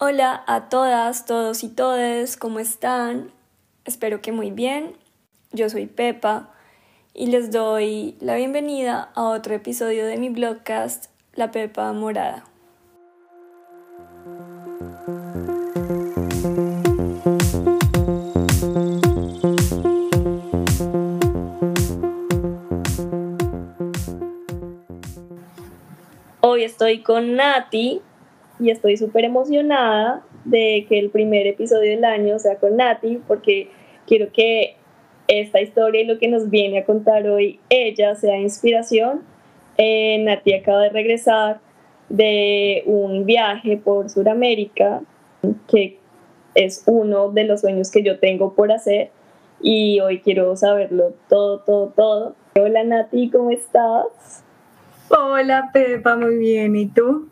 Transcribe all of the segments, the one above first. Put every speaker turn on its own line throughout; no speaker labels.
Hola a todas, todos y todes, ¿cómo están? Espero que muy bien. Yo soy Pepa y les doy la bienvenida a otro episodio de mi blogcast La Pepa Morada. Hoy estoy con Nati y estoy súper emocionada de que el primer episodio del año sea con Nati porque quiero que esta historia y lo que nos viene a contar hoy ella sea inspiración. Eh, Nati acaba de regresar de un viaje por Sudamérica que es uno de los sueños que yo tengo por hacer y hoy quiero saberlo todo, todo, todo. Hola Nati, ¿cómo estás?
Hola Pepa, muy bien, ¿y tú?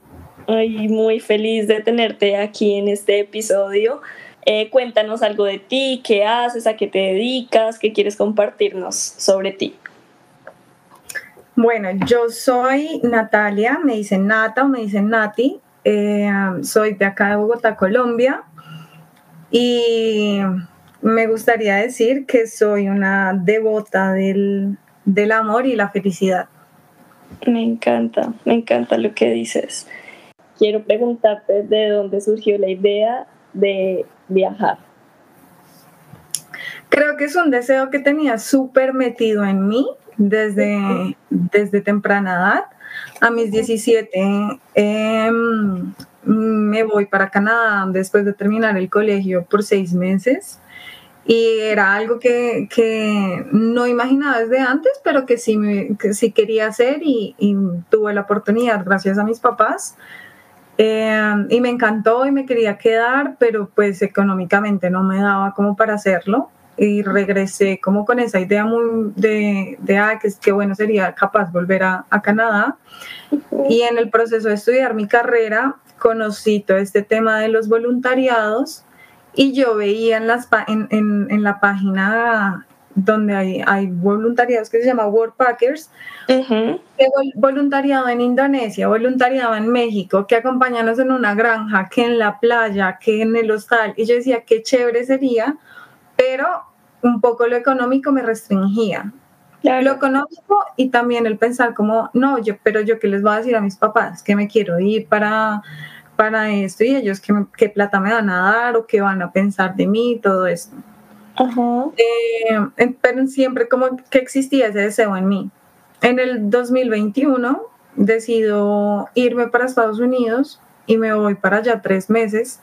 Ay, muy feliz de tenerte aquí en este episodio. Eh, cuéntanos algo de ti, qué haces, a qué te dedicas, qué quieres compartirnos sobre ti.
Bueno, yo soy Natalia, me dicen Nata o me dicen Nati. Eh, soy de acá de Bogotá, Colombia. Y me gustaría decir que soy una devota del, del amor y la felicidad.
Me encanta, me encanta lo que dices quiero preguntarte de dónde surgió la idea de viajar.
Creo que es un deseo que tenía súper metido en mí desde, desde temprana edad. A mis 17 em, me voy para Canadá después de terminar el colegio por seis meses y era algo que, que, no imaginaba desde antes, pero que sí, que sí quería hacer y, y, tuve la oportunidad gracias a mis papás eh, y me encantó y me quería quedar, pero pues económicamente no me daba como para hacerlo. Y regresé como con esa idea muy de, de ah, que, que bueno sería capaz volver a, a Canadá. Y en el proceso de estudiar mi carrera, conocí todo este tema de los voluntariados y yo veía en, las, en, en, en la página donde hay, hay voluntariados que se llama World Packers, voluntariado en Indonesia, voluntariado en México, que acompañanos en una granja, que en la playa, que en el hostal. Y yo decía, qué chévere sería, pero un poco lo económico me restringía. Lo económico y también el pensar como, no, yo, pero yo qué les voy a decir a mis papás, que me quiero ir para, para esto y ellos qué, qué plata me van a dar o qué van a pensar de mí, todo esto. Eh, pero siempre como que existía ese deseo en mí. En el 2021 decido irme para Estados Unidos y me voy para allá tres meses.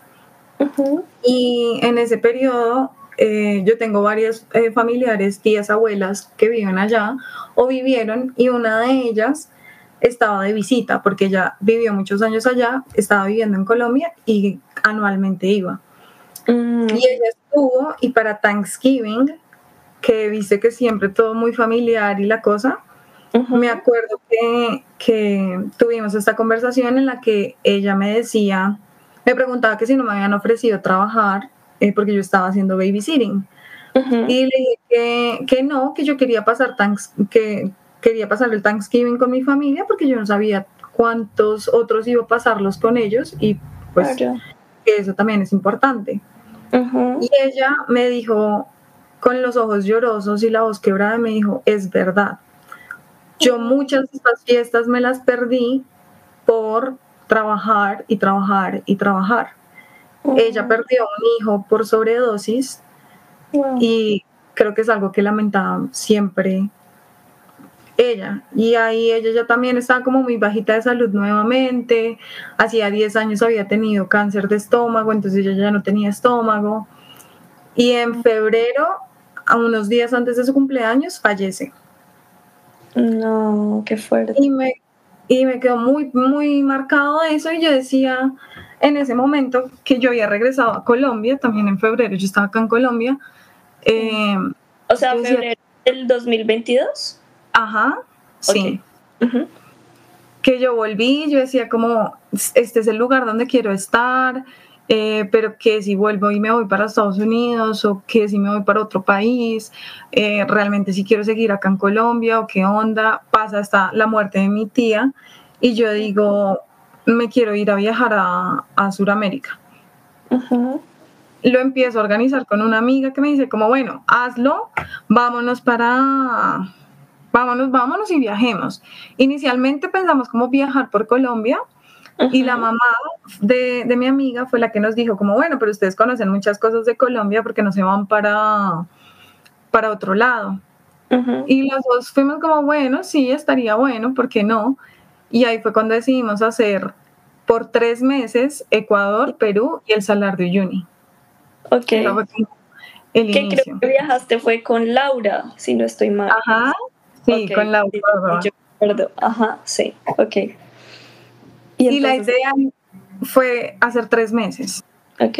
Y en ese periodo eh, yo tengo varias eh, familiares, tías, abuelas que viven allá o vivieron y una de ellas estaba de visita porque ella vivió muchos años allá, estaba viviendo en Colombia y anualmente iba. Mm. Y ella estuvo y para Thanksgiving, que viste que siempre todo muy familiar y la cosa, me acuerdo que, que, tuvimos esta conversación en la que ella me decía, me preguntaba que si no me habían ofrecido trabajar eh, porque yo estaba haciendo babysitting. Y le dije que, que, no, que yo quería pasar, que quería pasar el Thanksgiving con mi familia porque yo no sabía cuántos otros iba a pasarlos con ellos y pues eso también es importante. Y ella me dijo, con los ojos llorosos y la voz quebrada, me dijo, es verdad. Yo muchas de estas fiestas me las perdí por trabajar y trabajar y trabajar. Ella perdió un hijo por sobredosis y creo que es algo que lamentaba siempre ella. Y ahí ella ya también estaba como muy bajita de salud nuevamente. Hacía 10 años había tenido cáncer de estómago, entonces ella ya no tenía estómago. Y en febrero, a unos días antes de su cumpleaños, fallece.
No, qué fuerte.
Y me, y me quedó muy, muy marcado eso y yo decía en ese momento que yo había regresado a Colombia, también en febrero, yo estaba acá en Colombia.
Eh, o sea, febrero del 2022.
Ajá, sí. Que yo volví, yo decía como, este es el lugar donde quiero estar, eh, pero que si vuelvo y me voy para Estados Unidos o que si me voy para otro país, eh, realmente si quiero seguir acá en Colombia o qué onda, pasa hasta la muerte de mi tía y yo digo, me quiero ir a viajar a, a Sudamérica. Lo empiezo a organizar con una amiga que me dice como, bueno, hazlo, vámonos para, vámonos, vámonos y viajemos. Inicialmente pensamos como viajar por Colombia, y la mamá de, de, mi amiga fue la que nos dijo como, bueno, pero ustedes conocen muchas cosas de Colombia porque no se van para, para otro lado. Y los dos fuimos como, bueno, sí, estaría bueno, ¿por qué no? Y ahí fue cuando decidimos hacer por tres meses Ecuador, Perú y el Salar de Uyuni.
Ok. Que creo que viajaste fue con Laura, si no estoy mal.
Ajá, sí, con Laura.
Perdón. Ajá, sí, ok.
Y, la idea fue hacer tres meses.
Ok.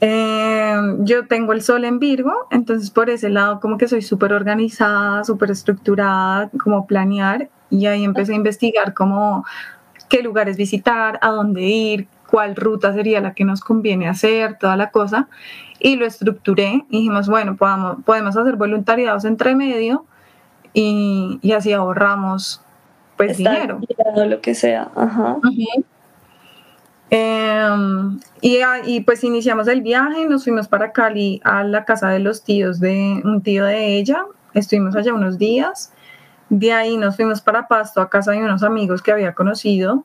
Eh, yo tengo el sol en Virgo, entonces por ese lado como que soy súper organizada, súper estructurada, como planear, y ahí empecé a investigar como qué lugares visitar, a dónde ir, cuál ruta sería la que nos conviene hacer, toda la cosa, y lo estructuré y dijimos, bueno, podamos, podemos hacer voluntariados entre medio y, y así ahorramos pues dinero.
Lo que sea, ajá.
Em, y, y, pues iniciamos el viaje, nos fuimos para Cali a la casa de los tíos de un tío de ella, estuvimos allá unos días, de ahí nos fuimos para Pasto a casa de unos amigos que había conocido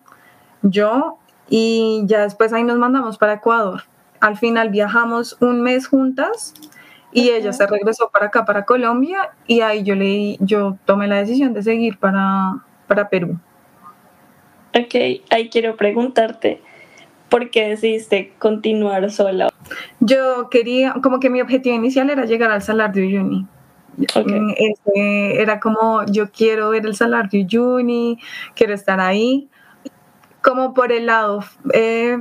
yo y ya después ahí nos mandamos para Ecuador. Al final viajamos un mes juntas y ella se regresó para acá, para Colombia y ahí yo, le, yo tomé la decisión de seguir para, para Perú.
Ok, ahí quiero preguntarte, ¿por qué decidiste continuar sola?
Yo quería, como que mi objetivo inicial era llegar al Salar de Uyuni. Mm, este, era como, yo quiero ver el Salar de Uyuni, quiero estar ahí, como por el lado eh,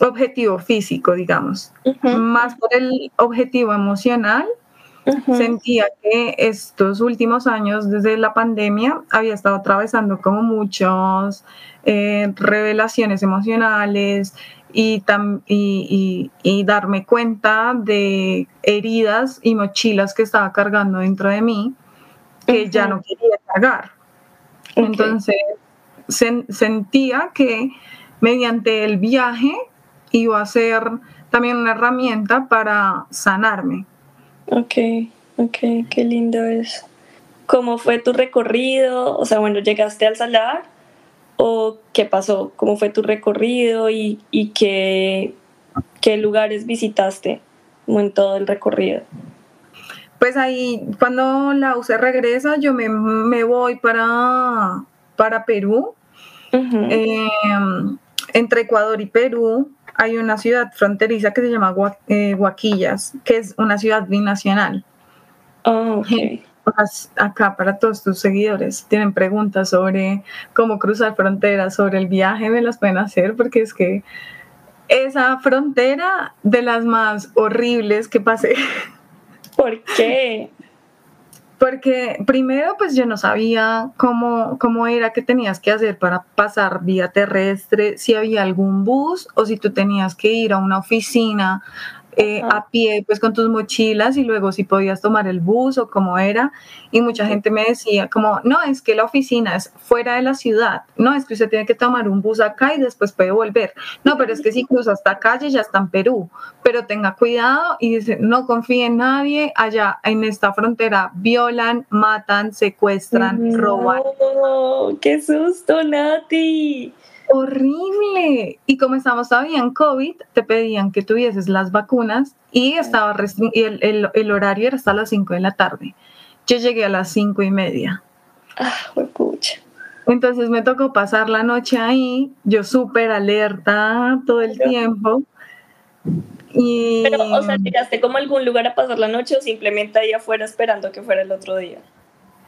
objetivo físico, digamos, más por el objetivo emocional Sentía que estos últimos años, desde la pandemia, había estado atravesando como muchas eh, revelaciones emocionales y, y, darme cuenta de heridas y mochilas que estaba cargando dentro de mí que ya no quería cargar. Entonces, sentía que mediante el viaje iba a ser también una herramienta para sanarme.
Ok, ok, qué lindo es. ¿Cómo fue tu recorrido? O sea, bueno, ¿llegaste al salar? ¿O qué pasó? ¿Cómo fue tu recorrido y, y qué, qué lugares visitaste en todo el recorrido?
Pues ahí, cuando la UCE regresa, yo me, me voy para, para Perú. Em, entre Ecuador y Perú hay una ciudad fronteriza que se llama eh, Guaquillas, que es una ciudad binacional.
Oh,
Acá para todos tus seguidores, tienen preguntas sobre cómo cruzar fronteras, sobre el viaje, me las pueden hacer porque es que esa frontera de las más horribles que pasé.
¿Por qué?
Porque primero, pues yo no sabía cómo, cómo era que tenías que hacer para pasar vía terrestre, si había algún bus o si tú tenías que ir a una oficina eh, a pie, pues con tus mochilas y luego si podías tomar el bus o cómo era. Y mucha gente me decía como, no, es que la oficina es fuera de la ciudad, no, es que usted tiene que tomar un bus acá y después puede volver. No, pero es que si cruza esta calle ya está en Perú, pero tenga cuidado y dice, no confíe en nadie, allá en esta frontera violan, matan, secuestran, roban.
¡Qué susto, Nati!
Horrible. Y como estamos todavía en COVID, te pedían que tuvieses las vacunas y, estaba y el, el, horario era hasta las 5 de la tarde. Yo llegué a las 5 y media.
Ah, pucha.
Entonces me tocó pasar la noche ahí, yo súper alerta todo el tiempo. Y...
Pero, o sea, ¿llegaste como a algún lugar a pasar la noche o simplemente ahí afuera esperando que fuera el otro día?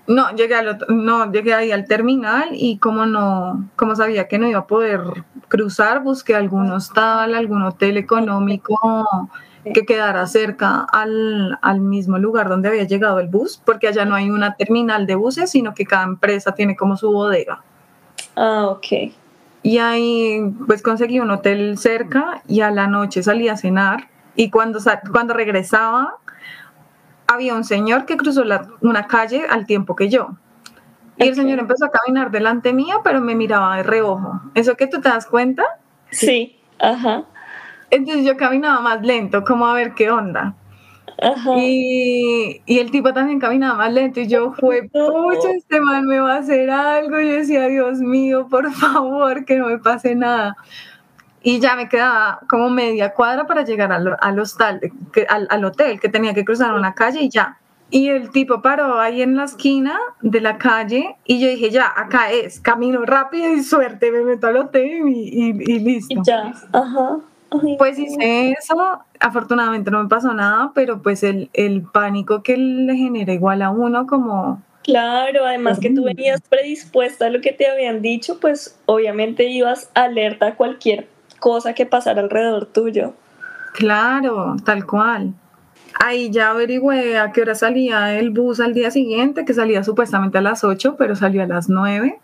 No, llegué al no, llegué ahí al terminal y como no, como sabía que no iba a poder cruzar, busqué algún hostal, algún hotel económico que quedara cerca al, al, mismo lugar donde había llegado el bus, porque allá no hay una terminal de buses, sino que cada empresa tiene como su bodega.
Ah, ok.
Y ahí pues conseguí un hotel cerca y a la noche salí a cenar y cuando, cuando regresaba había un señor que cruzó una calle al tiempo que yo. Y el señor empezó a caminar delante mía, pero me miraba de reojo. ¿Eso que tú te das cuenta?
Sí, ajá.
Entonces yo caminaba más lento, como a ver qué onda. Y, y, el tipo también caminaba más lento y yo fue, pucha, este man me va a hacer algo. Y yo decía, Dios mío, por favor, que no me pase nada. Y ya me quedaba como media cuadra para llegar al, al hostal, que, al, al, hotel, que tenía que cruzar una calle y ya. Y el tipo paró ahí en la esquina de la calle y yo dije, ya, acá es, camino rápido y suerte, me meto al hotel y, y, listo.
Y ya, ajá.
Pues hice eso, afortunadamente no me pasó nada, pero pues el, el pánico que le genera igual a uno como...
Claro, además que tú venías predispuesta a lo que te habían dicho, pues obviamente ibas alerta a cualquier cosa que pasara alrededor tuyo.
Claro, tal cual. Ahí ya averigüé a qué hora salía el bus al día siguiente, que salía supuestamente a las 8, pero salió a las 9.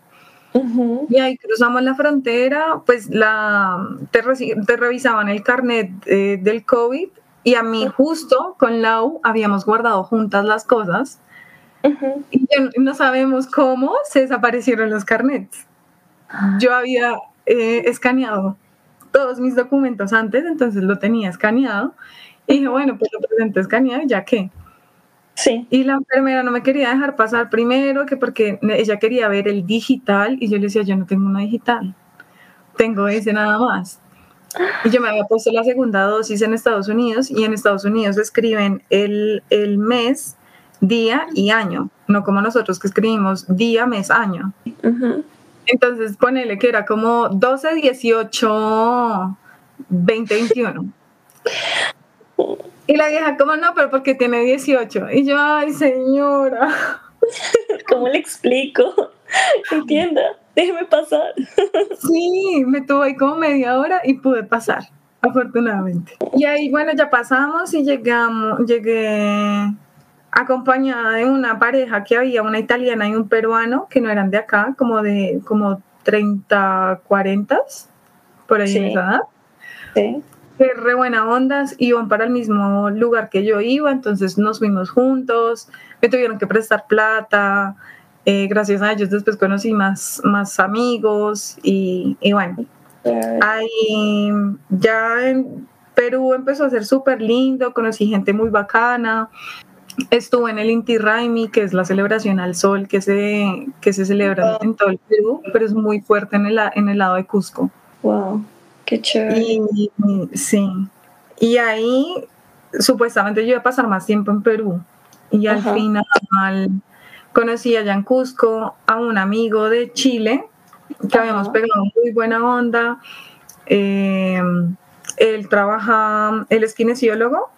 Y ahí cruzamos la frontera, pues la, te, revisaban el carnet eh, del COVID y a mí justo con Lau habíamos guardado juntas las cosas y no sabemos cómo se desaparecieron los carnets. Yo había eh, escaneado todos mis documentos antes, entonces lo tenía escaneado y dije, bueno, pues lo presenté escaneado y ya que.
Sí.
Y la enfermera no me quería dejar pasar primero, que porque ella quería ver el digital y yo le decía, yo no tengo una digital, tengo ese nada más. Y yo me había puesto la segunda dosis en Estados Unidos y en Estados Unidos escriben el, el mes, día y año, no como nosotros que escribimos día, mes, año. Entonces ponele que era como 12, 18, 20, 21. Y la vieja, como no, pero porque tiene 18. Y yo, ay, señora.
¿Cómo le explico? Entienda, déjeme pasar.
Sí, me tuvo ahí como media hora y pude pasar, afortunadamente. Y ahí, bueno, ya pasamos y llegamos, llegué acompañada de una pareja que había, una italiana y un peruano, que no eran de acá, como de como 30, 40, por ahí en esa edad.
Sí.
Que re buena ondas, iban para el mismo lugar que yo iba, entonces nos fuimos juntos, me tuvieron que prestar plata, eh, gracias a ellos después conocí más, más amigos y, y bueno, ahí ya en Perú empezó a ser súper lindo, conocí gente muy bacana, estuve en el Inti Raimi, que es la celebración al sol que se, que se celebra en todo el Perú, pero es muy fuerte en el, en el lado de Cusco.
Wow. Qué chévere.
Y, sí. Y ahí supuestamente yo iba a pasar más tiempo en Perú. Y al final conocí allá en Cusco a un amigo de Chile que habíamos pegado muy buena onda. Eh, él trabaja, él es kinesiólogo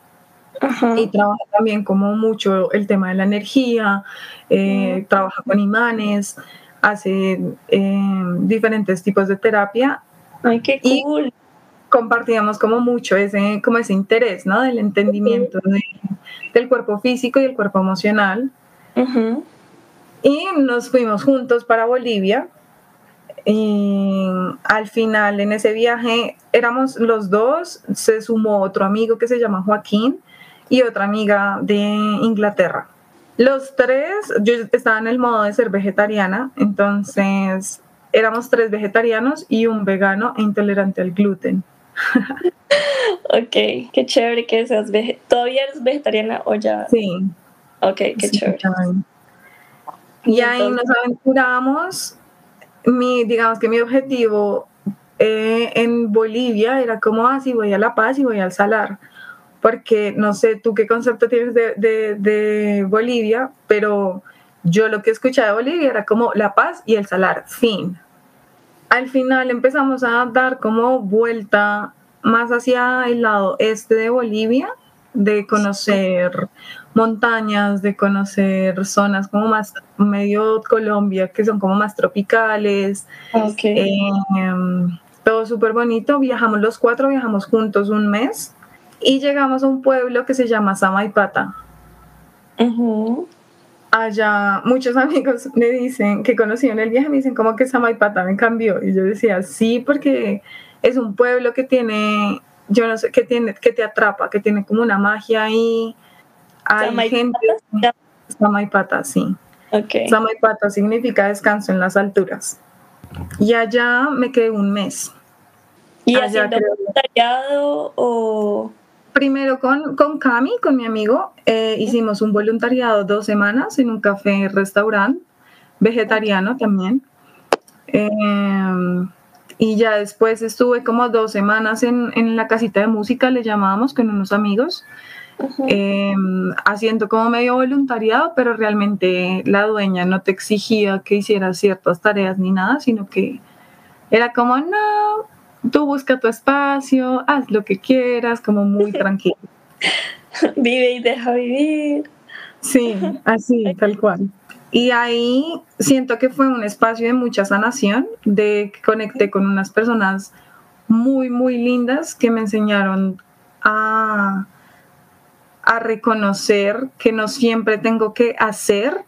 y trabaja también como mucho el tema de la energía, eh, trabaja con imanes, hace eh, diferentes tipos de terapia
Ay, qué cool.
compartíamos como mucho ese, como ese interés, ¿no? Del entendimiento del cuerpo físico y el cuerpo emocional. Y nos fuimos juntos para Bolivia. Y al final en ese viaje éramos los dos, se sumó otro amigo que se llama Joaquín y otra amiga de Inglaterra. Los tres, yo estaba en el modo de ser vegetariana, entonces éramos tres vegetarianos y un vegano e intolerante al gluten.
ok, qué chévere que seas vegetariana. ¿Todavía eres vegetariana o ya?
Sí.
Ok, qué chévere.
Y ahí nos aventuramos. Mi, digamos que mi objetivo eh, en Bolivia era como, así ah, voy a La Paz y voy al Salar. Porque no sé tú qué concepto tienes de, de, de Bolivia, pero yo lo que escuché de Bolivia era como La Paz y el Salar, fin. Al final empezamos a dar como vuelta más hacia el lado este de Bolivia, de conocer montañas, de conocer zonas como más medio Colombia, que son como más tropicales. Em, todo súper bonito. Viajamos los cuatro, viajamos juntos un mes y llegamos a un pueblo que se llama Samaipata allá muchos amigos me dicen que conocieron el viaje, me dicen como que Samaipata me cambió. Y yo decía, sí, porque es un pueblo que tiene, yo no sé, que tiene, que te atrapa, que tiene como una magia ahí. Hay gente. Samaipata, sí.
Okay.
Samaipata significa descanso en las alturas. Y allá me quedé un mes.
¿Y haciendo voluntariado o...?
Primero con, con Cami, con mi amigo, eh, hicimos un voluntariado dos semanas en un café restaurante, vegetariano también. Em, y ya después estuve como dos semanas en, en, la casita de música, le llamábamos, con unos amigos, em, haciendo como medio voluntariado, pero realmente la dueña no te exigía que hicieras ciertas tareas ni nada, sino que era como, no, tú busca tu espacio, haz lo que quieras, como muy tranquilo.
Vive y deja vivir.
Sí, así, tal cual. Y ahí siento que fue un espacio de mucha sanación, de que conecté con unas personas muy, muy lindas que me enseñaron a, a reconocer que no siempre tengo que hacer,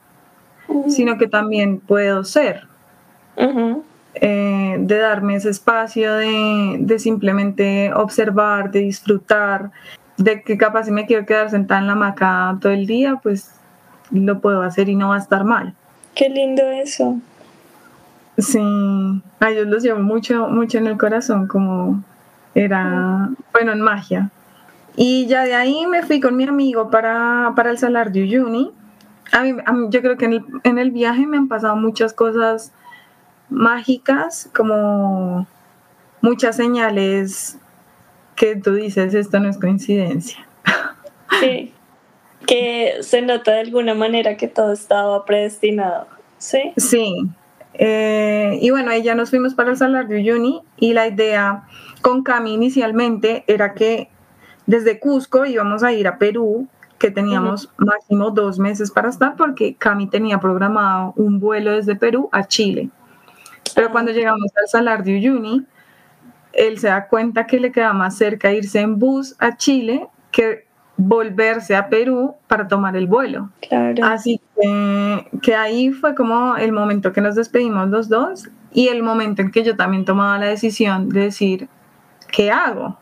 sino que también puedo ser. Eh, de darme ese espacio de, simplemente observar, de disfrutar, de que capaz si me quiero quedar sentada en la hamaca todo el día, pues lo puedo hacer y no va a estar mal.
Qué lindo eso.
Sí, a ellos los llevo mucho, mucho en el corazón, como era, bueno, en magia. Y ya de ahí me fui con mi amigo para, para el Salar de Uyuni. A mí, yo creo que en el, en el viaje me han pasado muchas cosas mágicas, como muchas señales que tú dices, esto no es coincidencia.
Sí, que se nota de alguna manera que todo estaba predestinado, ¿sí?
Sí. Eh, y bueno, ahí ya nos fuimos para el Salar de Uyuni y la idea con Cami inicialmente era que desde Cusco íbamos a ir a Perú, que teníamos máximo dos meses para estar porque Cami tenía programado un vuelo desde Perú a Chile. Pero cuando llegamos al Salar de Uyuni, él se da cuenta que le queda más cerca irse en bus a Chile que volverse a Perú para tomar el vuelo.
Claro.
Así que, que, ahí fue como el momento que nos despedimos los dos y el momento en que yo también tomaba la decisión de decir, ¿qué hago?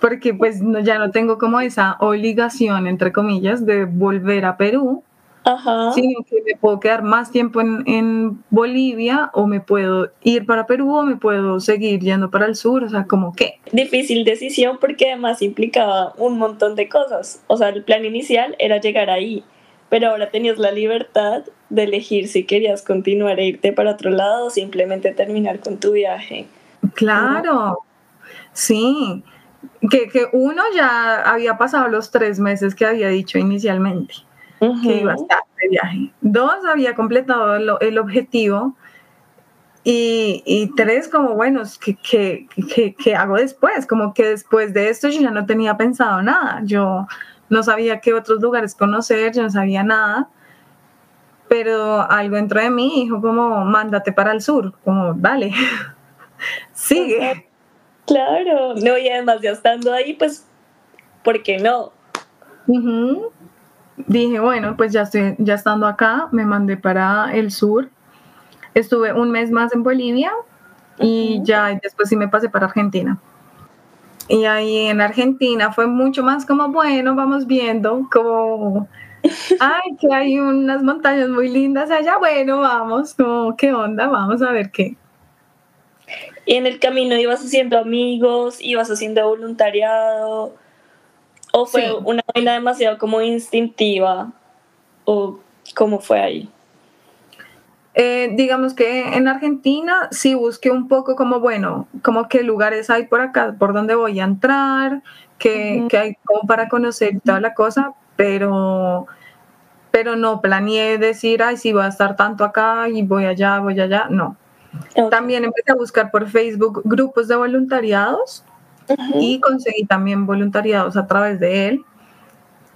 Porque pues ya no tengo como esa obligación, entre comillas, de volver a Perú, Ajá. sino que me puedo quedar más tiempo en, en, Bolivia o me puedo ir para Perú o me puedo seguir yendo para el sur, o sea, como que...
Difícil decisión porque además implicaba un montón de cosas, o sea, el plan inicial era llegar ahí, pero ahora tenías la libertad de elegir si querías continuar e irte para otro lado o simplemente terminar con tu viaje.
Claro, sí, que, que uno ya había pasado los tres meses que había dicho inicialmente que iba a estar de viaje. Dos, había completado el objetivo. Y, y, tres, como, bueno, ¿qué, qué, qué, qué hago después? Como que después de esto yo ya no tenía pensado nada. Yo no sabía qué otros lugares conocer, yo no sabía nada. Pero algo dentro de mí dijo como, mándate para el sur, como, vale, sigue.
Claro, no, y además ya estando ahí, pues, ¿por qué no?
Dije, bueno, pues ya, estoy, ya estando acá, me mandé para el sur. Estuve un mes más en Bolivia y ya después sí me pasé para Argentina. Y ahí en Argentina fue mucho más como, bueno, vamos viendo, como, ay, que hay unas montañas muy lindas allá, bueno, vamos, como, ¿qué onda? Vamos a ver qué.
Y en el camino ibas haciendo amigos, ibas haciendo voluntariado, ¿O fue una vaina demasiado como instintiva? ¿O cómo fue ahí?
Eh, digamos que en Argentina sí busqué un poco como, bueno, como qué lugares hay por acá, por dónde voy a entrar, qué, hay como para conocer toda la cosa, pero, pero no planeé decir, ay, sí, voy a estar tanto acá y voy allá, voy allá, no. También empecé a buscar por Facebook grupos de voluntariados y conseguí también voluntariados a través de él.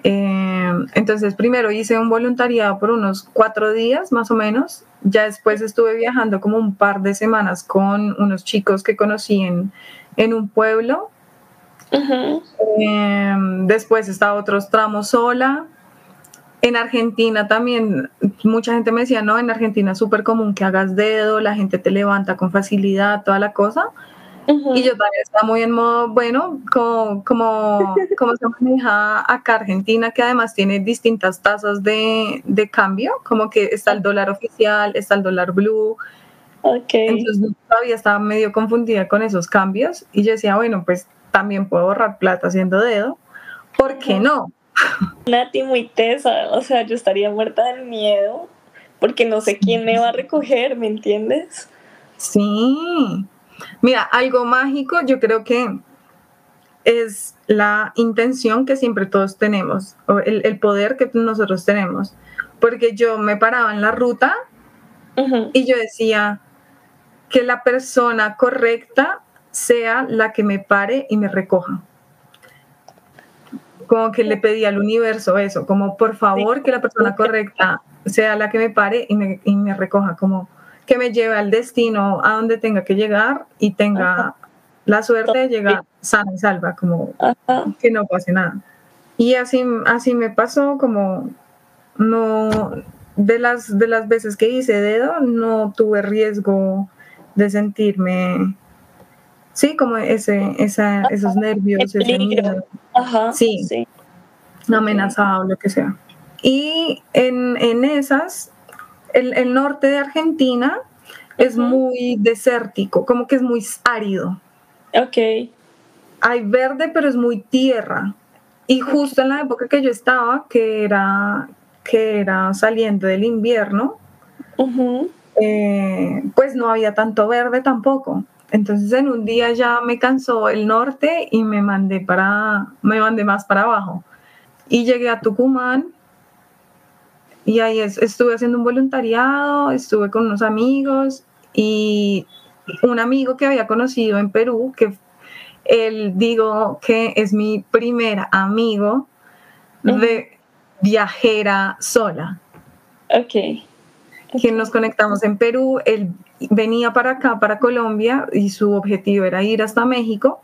Eh, entonces, primero hice un voluntariado por unos cuatro días más o menos. Ya después estuve viajando como un par de semanas con unos chicos que conocí en, en un pueblo. Eh, después estaba otros tramos sola. En Argentina también, mucha gente me decía, no, en Argentina es súper común que hagas dedo, la gente te levanta con facilidad, toda la cosa. Y yo también estaba muy en modo, bueno, como, como, como se maneja acá Argentina, que además tiene distintas tasas de, de, cambio, como que está el dólar oficial, está el dólar blue,
Okay.
Entonces todavía estaba medio confundida con esos cambios y yo decía, bueno, pues también puedo ahorrar plata haciendo dedo, ¿por qué no?
Nati muy tesa, o sea, yo estaría muerta de miedo porque no sé quién me va a recoger, ¿me entiendes?
Sí. Mira, algo mágico, yo creo que es la intención que siempre todos tenemos, o el, poder que nosotros tenemos. Porque yo me paraba en la ruta y yo decía que la persona correcta sea la que me pare y me recoja. Como que le pedí al universo eso, como por favor que la persona correcta sea la que me pare y me, y me recoja, como que me lleve al destino a donde tenga que llegar y tenga la suerte de llegar sana y salva, como que no pase nada. Y así, así me pasó, como no, de las, de las veces que hice dedo, no tuve riesgo de sentirme, sí, como ese, esa, esos nervios, ese miedo.
Ajá,
sí, sí. amenazado, lo que sea. Y en, en esas, el, el, norte de Argentina es muy desértico, como que es muy árido.
Ok.
Hay verde, pero es muy tierra. Y justo en la época que yo estaba, que era, que era saliendo del invierno, eh, pues no había tanto verde tampoco. Entonces en un día ya me cansó el norte y me mandé para, me mandé más para abajo. Y llegué a Tucumán y ahí estuve haciendo un voluntariado, estuve con unos amigos y un amigo que había conocido en Perú, que él digo que es mi primer amigo de viajera sola.
Ok.
Que nos conectamos en Perú, él venía para acá, para Colombia, y su objetivo era ir hasta México,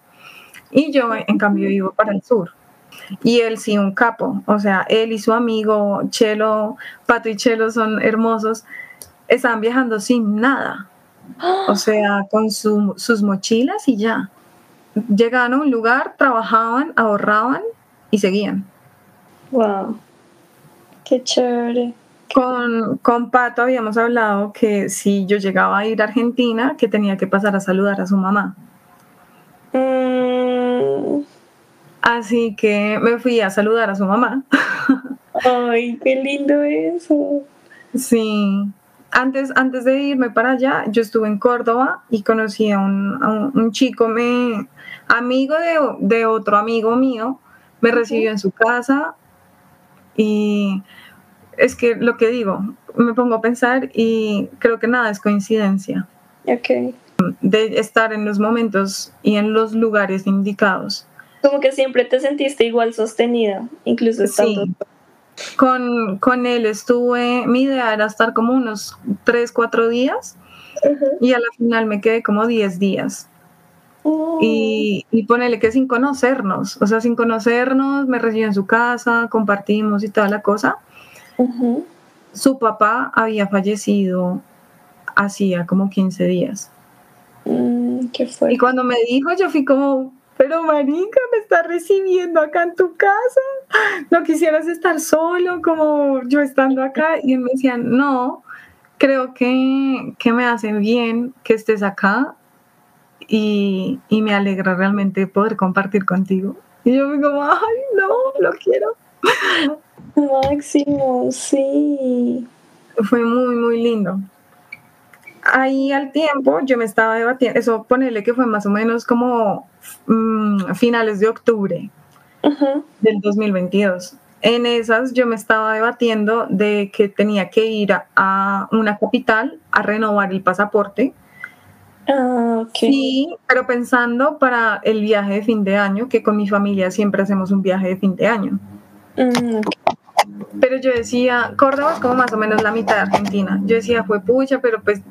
y yo en cambio iba para el sur. Y él sí, un capo, o sea, él y su amigo Chelo, Pato y Chelo son hermosos, estaban viajando sin nada o sea, con sus mochilas y ya. Llegaban a un lugar, trabajaban, ahorraban y seguían.
Wow, qué chévere.
Con, con Pato habíamos hablado que si yo llegaba a ir a Argentina, que tenía que pasar a saludar a su mamá.
Mm.
Así que me fui a saludar a su mamá.
Ay, qué lindo eso.
Sí, antes, antes de irme para allá, yo estuve en Córdoba y conocí a un, chico, me, amigo de, otro amigo mío, me recibió en su casa y es que lo que digo, me pongo a pensar y creo que nada es coincidencia.
Ok.
De estar en los momentos y en los lugares indicados.
Como que siempre te sentiste igual sostenida, incluso estando
con, con, él estuve, mi idea era estar como unos 3, 4 días y a la final me quedé como 10 días.
Oh.
Y, y ponele que sin conocernos, o sea, sin conocernos, me recibió en su casa, compartimos y toda la cosa. Su papá había fallecido hacía como 15 días.
Mm, ¿Qué?
Y cuando me dijo, yo fui como, pero marica, me está recibiendo acá en tu casa, no quisieras estar solo como yo estando acá. Y él me decía, no, creo que, que me hacen bien que estés acá y, y, me alegra realmente poder compartir contigo. Y yo me como, ay, no, lo quiero.
Máximo, sí.
Fue muy, muy lindo ahí al tiempo yo me estaba debatiendo, eso ponerle que fue más o menos como mm, finales de octubre del 2022. En esas yo me estaba debatiendo de que tenía que ir a, una capital a renovar el pasaporte.
Ah,
Sí, pero pensando para el viaje de fin de año, que con mi familia siempre hacemos un viaje de fin de año.
Mm,
pero yo decía, Córdoba es como más o menos la mitad de Argentina. Yo decía, fue pucha, pero pues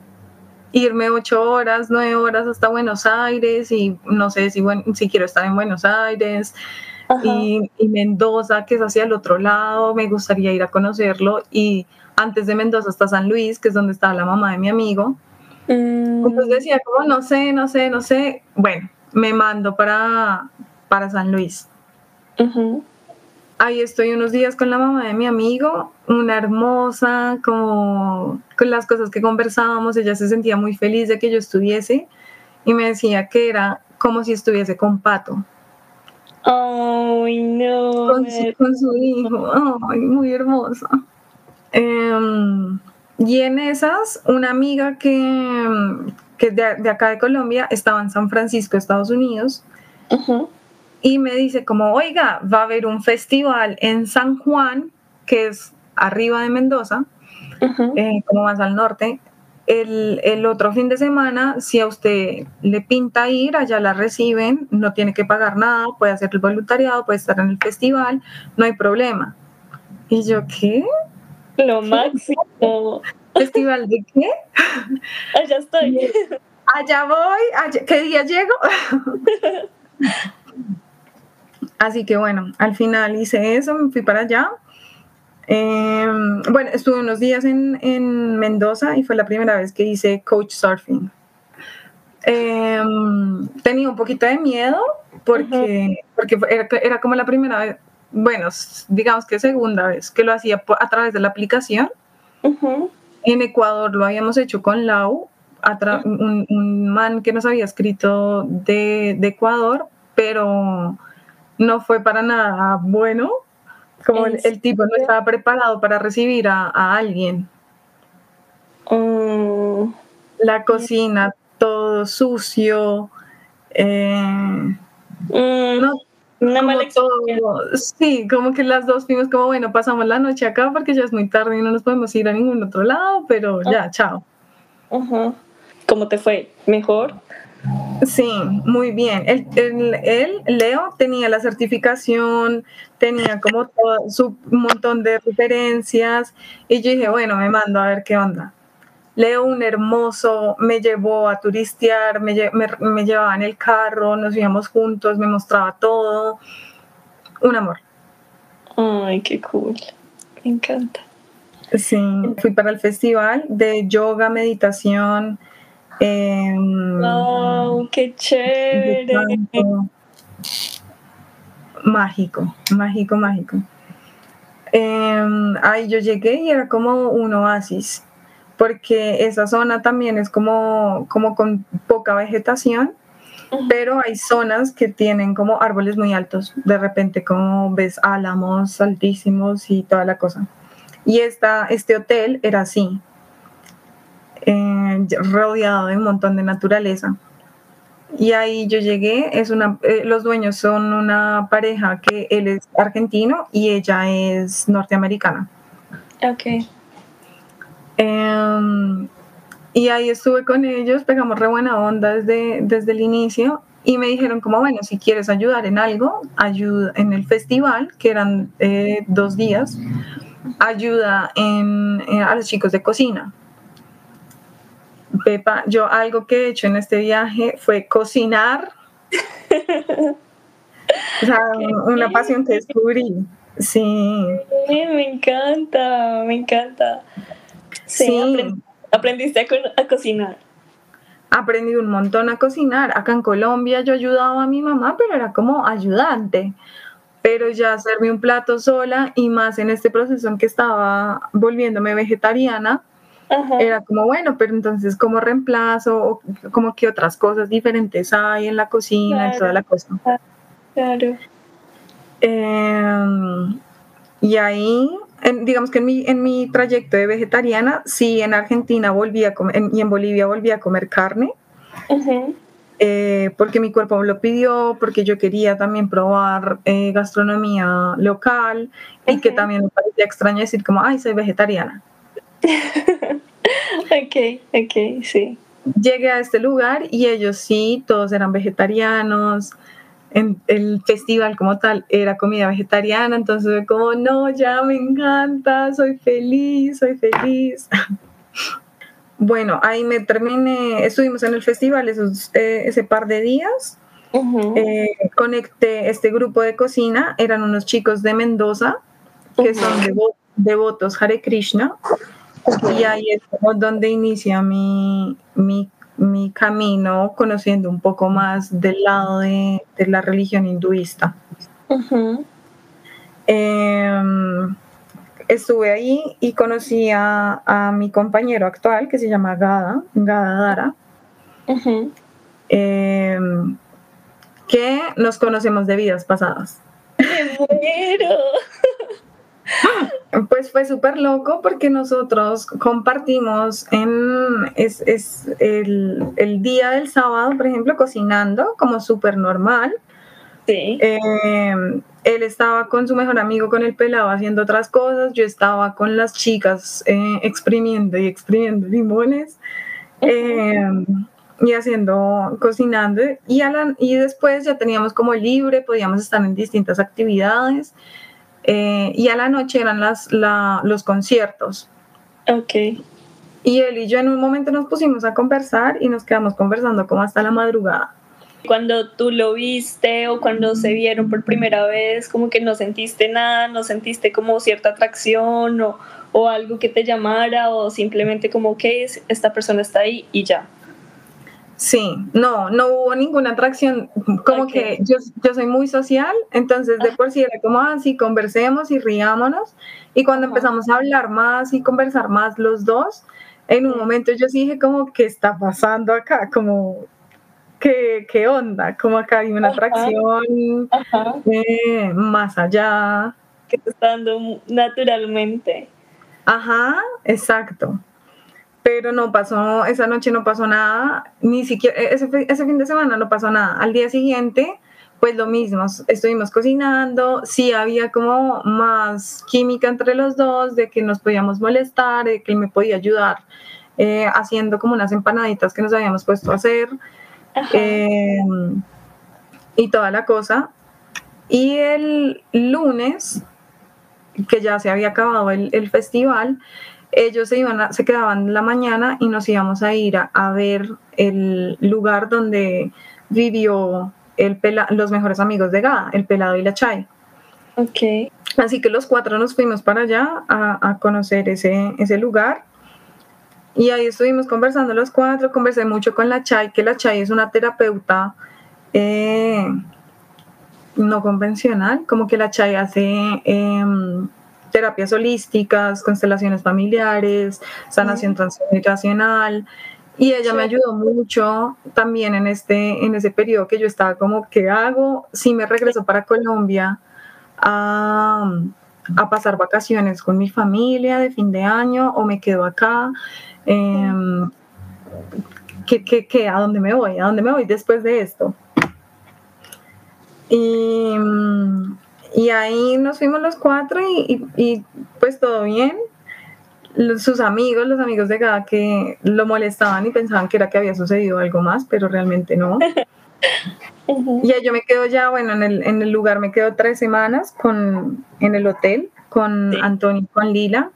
irme ocho horas, nueve horas hasta Buenos Aires y no sé si, bueno, si quiero estar en Buenos Aires y, Mendoza, que es hacia el otro lado, me gustaría ir a conocerlo y antes de Mendoza hasta San Luis, que es donde estaba la mamá de mi amigo.
Mm.
Entonces decía, como no sé, no sé, no sé, bueno, me mando para, para San Luis. Ahí estoy unos días con la mamá de mi amigo, una hermosa, como con las cosas que conversábamos, ella se sentía muy feliz de que yo estuviese y me decía que era como si estuviese con Pato.
Ay, no.
Con, su, hijo, ay, muy hermosa. Em, y en esas, una amiga que, que de, de, acá de Colombia estaba en San Francisco, Estados Unidos, y me dice como, oiga, va a haber un festival en San Juan, que es arriba de Mendoza, eh, como más al norte, el, otro fin de semana, si a usted le pinta ir, allá la reciben, no tiene que pagar nada, puede hacer el voluntariado, puede estar en el festival, no hay problema. Y yo, ¿qué?
Lo máximo.
¿Festival de qué?
Allá estoy.
Allá voy, ¿qué día llego? Así que bueno, al final hice eso, me fui para allá Em, bueno, estuve unos días en, Mendoza y fue la primera vez que hice coach surfing. Em, tenía un poquito de miedo porque, porque era, como la primera vez, bueno, digamos que segunda vez que lo hacía a través de la aplicación. En Ecuador lo habíamos hecho con Lau, un, un, man que nos había escrito de, de Ecuador, pero no fue para nada bueno como el, tipo no estaba preparado para recibir a, alguien.
Mm.
La cocina, todo sucio. Eh,
mm, una mala
Sí, como que las dos fuimos como, bueno, pasamos la noche acá porque ya es muy tarde y no nos podemos ir a ningún otro lado, pero ya, ah. chao.
¿Cómo te fue? ¿Mejor?
Sí, muy bien. Él, Leo, tenía la certificación, tenía como todo, su montón de referencias y yo dije, bueno, me mando a ver qué onda. Leo, un hermoso, me llevó a turistear, me, me llevaba en el carro, nos íbamos juntos, me mostraba todo. Un amor.
Ay, qué cool. Me encanta.
Sí, fui para el festival de yoga, meditación,
¡Wow! ¡Qué chévere!
Mágico, mágico, mágico. Em, ahí yo llegué y era como un oasis, porque esa zona también es como, como con poca vegetación, pero hay zonas que tienen como árboles muy altos. De repente, como ves álamos altísimos y toda la cosa. Y esta, este hotel era así. Eh, rodeado de un montón de naturaleza. Y ahí yo llegué, es una, eh, los dueños son una pareja que él es argentino y ella es norteamericana.
Ok.
Em, y ahí estuve con ellos, pegamos re buena onda desde, desde el inicio y me dijeron como, bueno, si quieres ayudar en algo, ayuda en el festival, que eran eh, dos días, ayuda en, a los chicos de cocina. Pepa, yo algo que he hecho en este viaje fue cocinar. o sea, una pasión que descubrí. Sí.
me encanta, me encanta. Sí, aprendiste a, cocinar.
Aprendí un montón a cocinar. Acá en Colombia yo ayudaba a mi mamá, pero era como ayudante. Pero ya hacerme un plato sola y más en este proceso en que estaba volviéndome vegetariana, era como, bueno, pero entonces, ¿cómo reemplazo? como que otras cosas diferentes hay en la cocina y toda la cosa?
Claro.
Em, y ahí, digamos que en mi, en mi trayecto de vegetariana, sí, en Argentina volví a comer, y en Bolivia volví a comer carne. Eh, porque mi cuerpo me lo pidió, porque yo quería también probar eh, gastronomía local y que también me parecía extraño decir como, ay, soy vegetariana.
ok, ok, sí.
Llegué a este lugar y ellos sí, todos eran vegetarianos. En el festival como tal era comida vegetariana, entonces como, no, ya me encanta, soy feliz, soy feliz. bueno, ahí me terminé, estuvimos en el festival esos, eh, ese par de días. Eh, conecté este grupo de cocina, eran unos chicos de Mendoza, que son devotos Hare Krishna. Y ahí es donde inicia mi, mi, mi camino conociendo un poco más del lado de, de la religión hinduista. Em, estuve ahí y conocí a, mi compañero actual que se llama Gada, Gada Dara, em, que nos conocemos de vidas pasadas.
¡Me muero!
Pues fue súper loco porque nosotros compartimos en es, el, el, día del sábado, por ejemplo, cocinando como súper normal.
Sí.
Em, él estaba con su mejor amigo, con el pelado, haciendo otras cosas. Yo estaba con las chicas eh, exprimiendo y exprimiendo limones. Em, y haciendo, cocinando. Y, y después ya teníamos como libre, podíamos estar en distintas actividades. Eh, y a la noche eran las, los conciertos.
Ok.
Y él y yo en un momento nos pusimos a conversar y nos quedamos conversando como hasta la madrugada.
Cuando tú lo viste o cuando se vieron por primera vez, como que no sentiste nada, no sentiste como cierta atracción o, o algo que te llamara o simplemente como que esta persona está ahí y ya.
Sí, no, no hubo ninguna atracción, como que yo, yo, soy muy social, entonces de por sí era como así, ah, conversemos y riámonos, y cuando empezamos a hablar más y conversar más los dos, en un momento yo sí dije como, ¿qué está pasando acá? Como, ¿qué, qué onda? Como acá hay una atracción eh, más allá.
Que está dando naturalmente.
Ajá, exacto pero no pasó, esa noche no pasó nada, ni siquiera, e-, ese, ese fin de semana no pasó nada. Al día siguiente, pues lo mismo, estuvimos cocinando, sí había como más química entre los dos, de que nos podíamos molestar, de que él me podía ayudar eh, haciendo como unas empanaditas que nos habíamos puesto a hacer em, y toda la cosa. Y el lunes, que ya se había acabado el, el festival, ellos se, iban se quedaban la mañana y nos íbamos a ir a, ver el lugar donde vivió el los mejores amigos de Gada, el pelado y la Chay.
Ok.
Así que los cuatro nos fuimos para allá a, conocer ese, ese lugar. Y ahí estuvimos conversando los cuatro, conversé mucho con la Chay, que la Chay es una terapeuta eh, no convencional, como que la Chay hace... Em, terapias holísticas, constelaciones familiares, sanación transgeneracional. Y ella me ayudó mucho también en, este, en ese periodo que yo estaba como, ¿qué hago? Si me regreso para Colombia a, a pasar vacaciones con mi familia de fin de año o me quedo acá. Eh, ¿qué, qué, qué, a dónde me voy? ¿A dónde me voy después de esto? Y, y ahí nos fuimos los cuatro y, pues todo bien. sus amigos, los amigos de Gada que lo molestaban y pensaban que era que había sucedido algo más, pero realmente no. Y yo me quedo ya, bueno, en el, en el, lugar me quedo tres semanas con, en el hotel con Antonio y con Lila.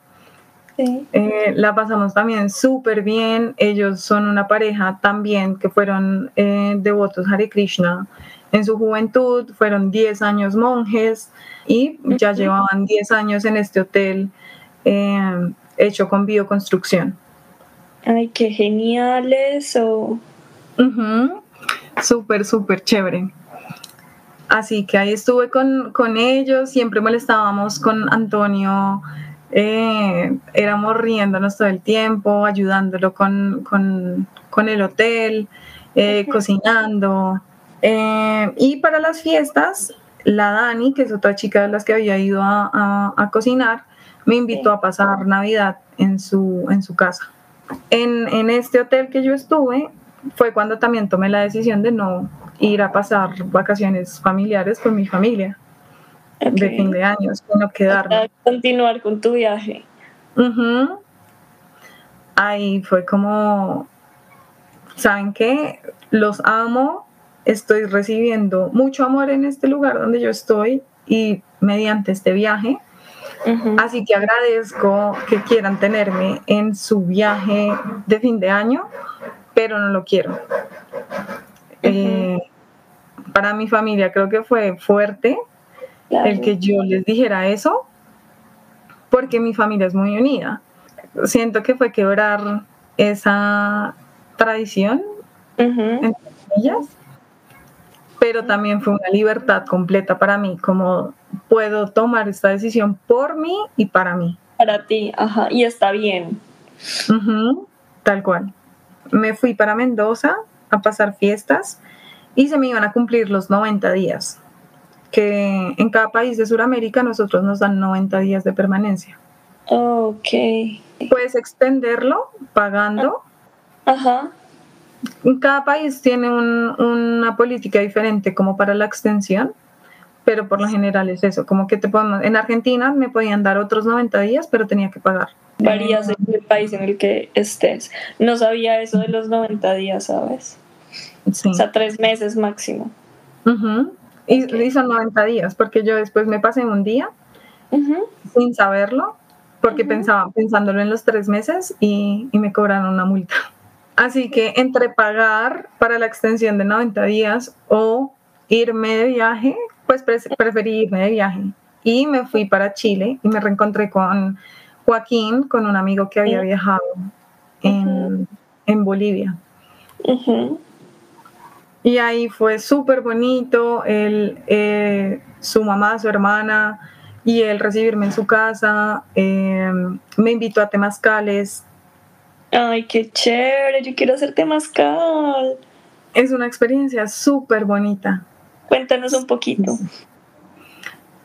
Eh, la pasamos también súper bien. Ellos son una pareja también que fueron eh, devotos Hare Krishna en su juventud, fueron 10 años monjes y ya llevaban 10 años en este hotel eh, hecho con bioconstrucción.
Ay, qué genial eso.
Súper, súper chévere. Así que ahí estuve con, ellos, siempre molestábamos con Antonio, eh, éramos riéndonos todo el tiempo, ayudándolo con, el hotel, eh, cocinando. Eh, y para las fiestas, la Dani, que es otra chica de las que había ido a, cocinar, me invitó a pasar Navidad en su, en su casa. En, este hotel que yo estuve, fue cuando también tomé la decisión de no ir a pasar vacaciones familiares con mi familia de fin de año, sino quedarme.
continuar con tu viaje.
Ahí fue como, ¿saben qué? Los amo, estoy recibiendo mucho amor en este lugar donde yo estoy y mediante este viaje. Así que agradezco que quieran tenerme en su viaje de fin de año, pero no lo quiero. Eh, para mi familia creo que fue fuerte el que yo les dijera eso, porque mi familia es muy unida. Siento que fue quebrar esa tradición entre ellas pero también fue una libertad completa para mí, como puedo tomar esta decisión por mí y para mí.
Para ti, ajá, y está bien.
tal cual. Me fui para Mendoza a pasar fiestas y se me iban a cumplir los 90 días, que en cada país de Sudamérica nosotros nos dan 90 días de permanencia.
Ok.
Puedes extenderlo pagando.
Ajá.
Cada país tiene una política diferente como para la extensión, pero por lo general es eso, como que te podemos, en Argentina me podían dar otros 90 días, pero tenía que pagar.
Varías en el país en el que estés. No sabía eso de los 90 días, ¿sabes? Sí. O sea, tres meses máximo.
y, son 90 días, porque yo después me pasé un día sin saberlo, porque pensaba pensándolo en los tres meses y, y me cobraron una multa. Así que entre pagar para la extensión de 90 días o irme de viaje, pues preferí irme de viaje. Y me fui para Chile y me reencontré con Joaquín, con un amigo que había viajado en, Bolivia. Y ahí fue súper bonito, él, eh, su mamá, su hermana y él recibirme en su casa. Eh, me invitó a temazcales,
Ay, qué chévere, yo quiero hacer temazcal.
Es una experiencia súper bonita.
Cuéntanos un poquito.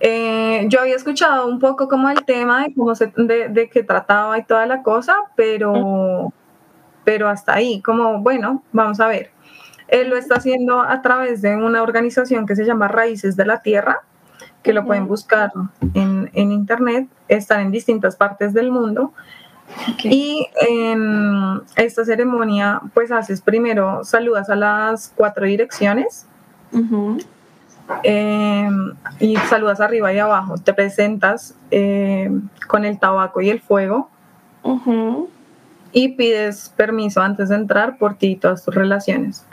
Eh, yo había escuchado un poco como el tema de cómo se, de, qué trataba y toda la cosa, pero, pero hasta ahí, como bueno, vamos a ver. Él lo está haciendo a través de una organización que se llama Raíces de la Tierra, que lo pueden buscar en, en internet, están en distintas partes del mundo y en esta ceremonia, pues haces primero, saludas a las cuatro direcciones em, y saludas arriba y abajo. Te presentas em, con el tabaco y el fuego y pides permiso antes de entrar por ti y todas tus relaciones.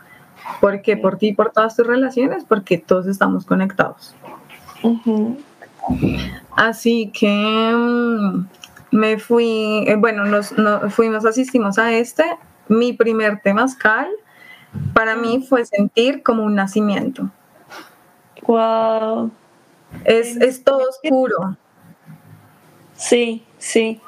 ¿Por qué por ti y por todas tus relaciones? Porque todos estamos conectados. Así que em, me fui, eh, bueno, nos, fuimos, asistimos a este. Mi primer temazcal para mí fue sentir como un nacimiento.
Wow.
Es, todo oscuro.
Sí, sí.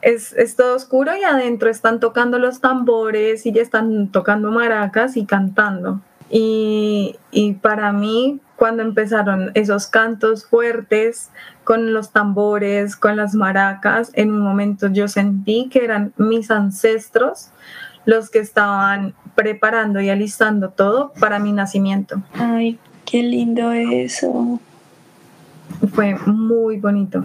Es, es, todo oscuro y adentro están tocando los tambores y ya están tocando maracas y cantando. Y, y para mí cuando empezaron esos cantos fuertes con los tambores, con las maracas, en un momento yo sentí que eran mis ancestros los que estaban preparando y alistando todo para mi nacimiento.
Ay, qué lindo eso.
Fue muy bonito.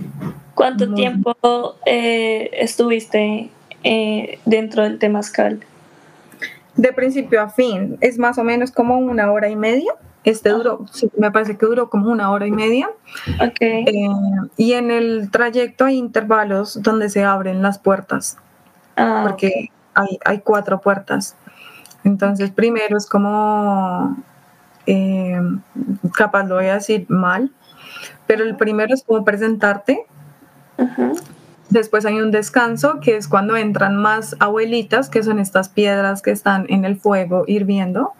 ¿Cuánto tiempo eh, estuviste eh, dentro del Temazcal?
De principio a fin, es más o menos como una hora y media. Este duró, me parece que duró como una hora y media.
Okay.
Eh, y en el trayecto hay intervalos donde se abren las puertas, ah, porque hay, hay, cuatro puertas. Entonces, primero es como, eh, capaz lo voy a decir mal, pero el primero es como presentarte. Después hay un descanso, que es cuando entran más abuelitas, que son estas piedras que están en el fuego hirviendo.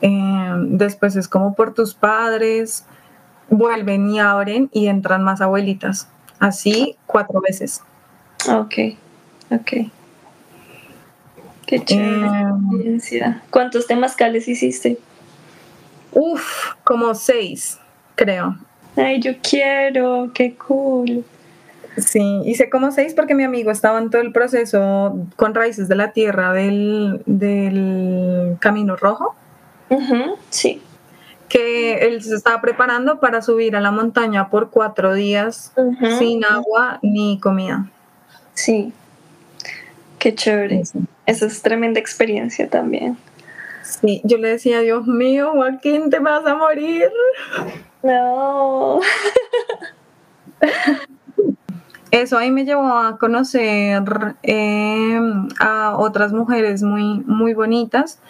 Em, después es como por tus padres, vuelven y abren y entran más abuelitas. Así cuatro veces.
Ok, ok. Qué chévere. Eh, ¿Cuántos temazcales hiciste?
Uf, como seis, creo.
Ay, yo quiero, qué cool.
Sí, hice como seis porque mi amigo estaba en todo el proceso con raíces de la tierra del, del Camino Rojo
sí.
Que él se estaba preparando para subir a la montaña por cuatro días sin agua ni comida.
Sí. Qué chévere. Esa es tremenda experiencia también.
Sí, yo le decía, Dios mío, Joaquín, te vas a morir.
No.
Eso ahí me llevó a conocer eh, a otras mujeres muy, muy bonitas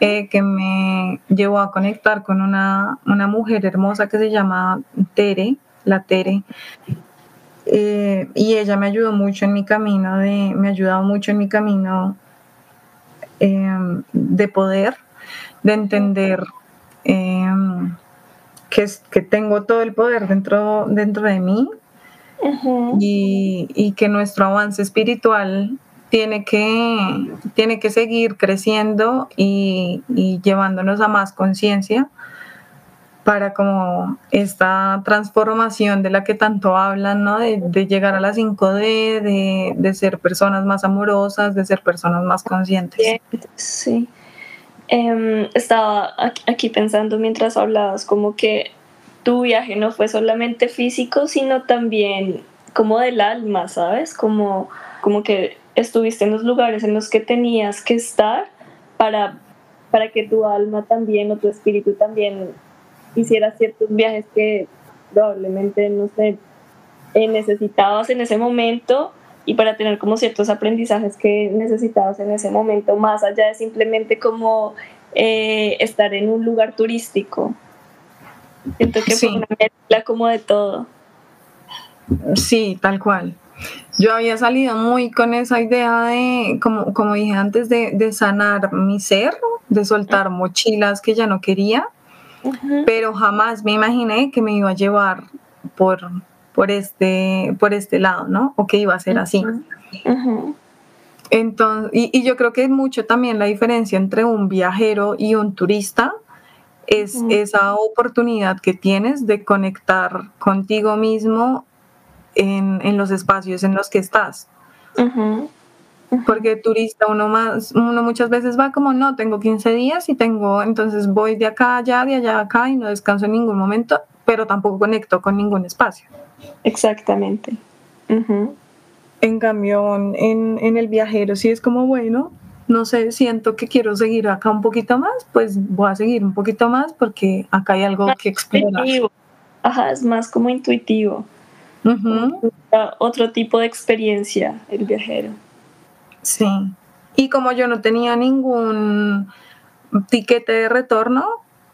eh, que me llevó a conectar con una, mujer hermosa que se llama Tere, la Tere. Eh, y ella me ayudó mucho en mi camino, de, me ha ayudado mucho en mi camino em, de poder. de entender em, que, que tengo todo el poder dentro, dentro de mí y, que nuestro avance espiritual tiene que, tiene que seguir creciendo y, llevándonos a más conciencia para como esta transformación de la que tanto hablan, ¿no? De, llegar a la 5D, de, ser personas más amorosas, de ser personas más conscientes.
Sí. Em, estaba aquí pensando mientras hablabas como que tu viaje no fue solamente físico, sino también como del alma, ¿sabes? Como, como que estuviste en los lugares en los que tenías que estar para, para que tu alma también o tu espíritu también hiciera ciertos viajes que probablemente, no sé, eh, necesitabas en ese momento y para tener como ciertos aprendizajes que necesitabas en ese momento, más allá de simplemente como eh, estar en un lugar turístico. Siento que fue una mezcla como de todo.
Sí, tal cual. Yo había salido muy con esa idea de, como, como dije antes, de, sanar mi ser, de soltar mochilas que ya no quería, pero jamás me imaginé que me iba a llevar por, por, este, por este lado, ¿no? O que iba a ser así. Entonces, y, y, yo creo que es mucho también la diferencia entre un viajero y un turista, es esa oportunidad que tienes de conectar contigo mismo en, en los espacios en los que estás. Porque turista uno más, uno muchas veces va como, no, tengo 15 días y tengo, entonces voy de acá allá, de allá acá y no descanso en ningún momento, pero tampoco conecto con ningún espacio.
Exactamente.
En cambio, en, en, el viajero sí es como, bueno, no sé, siento que quiero seguir acá un poquito más, pues voy a seguir un poquito más porque acá hay algo que explorar.
Ajá, es más como intuitivo. Otro tipo de experiencia el viajero.
Sí. Y como yo no tenía ningún tiquete de retorno,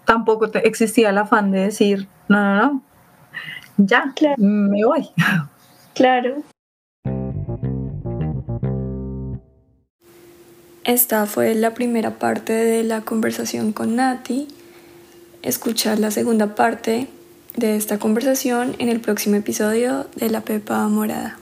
tampoco existía el afán de decir, no, no, no, ya, me voy.
Claro. Esta fue la primera parte de la conversación con Nati. Escuchar la segunda parte de esta conversación en el próximo episodio de La Pepa Morada.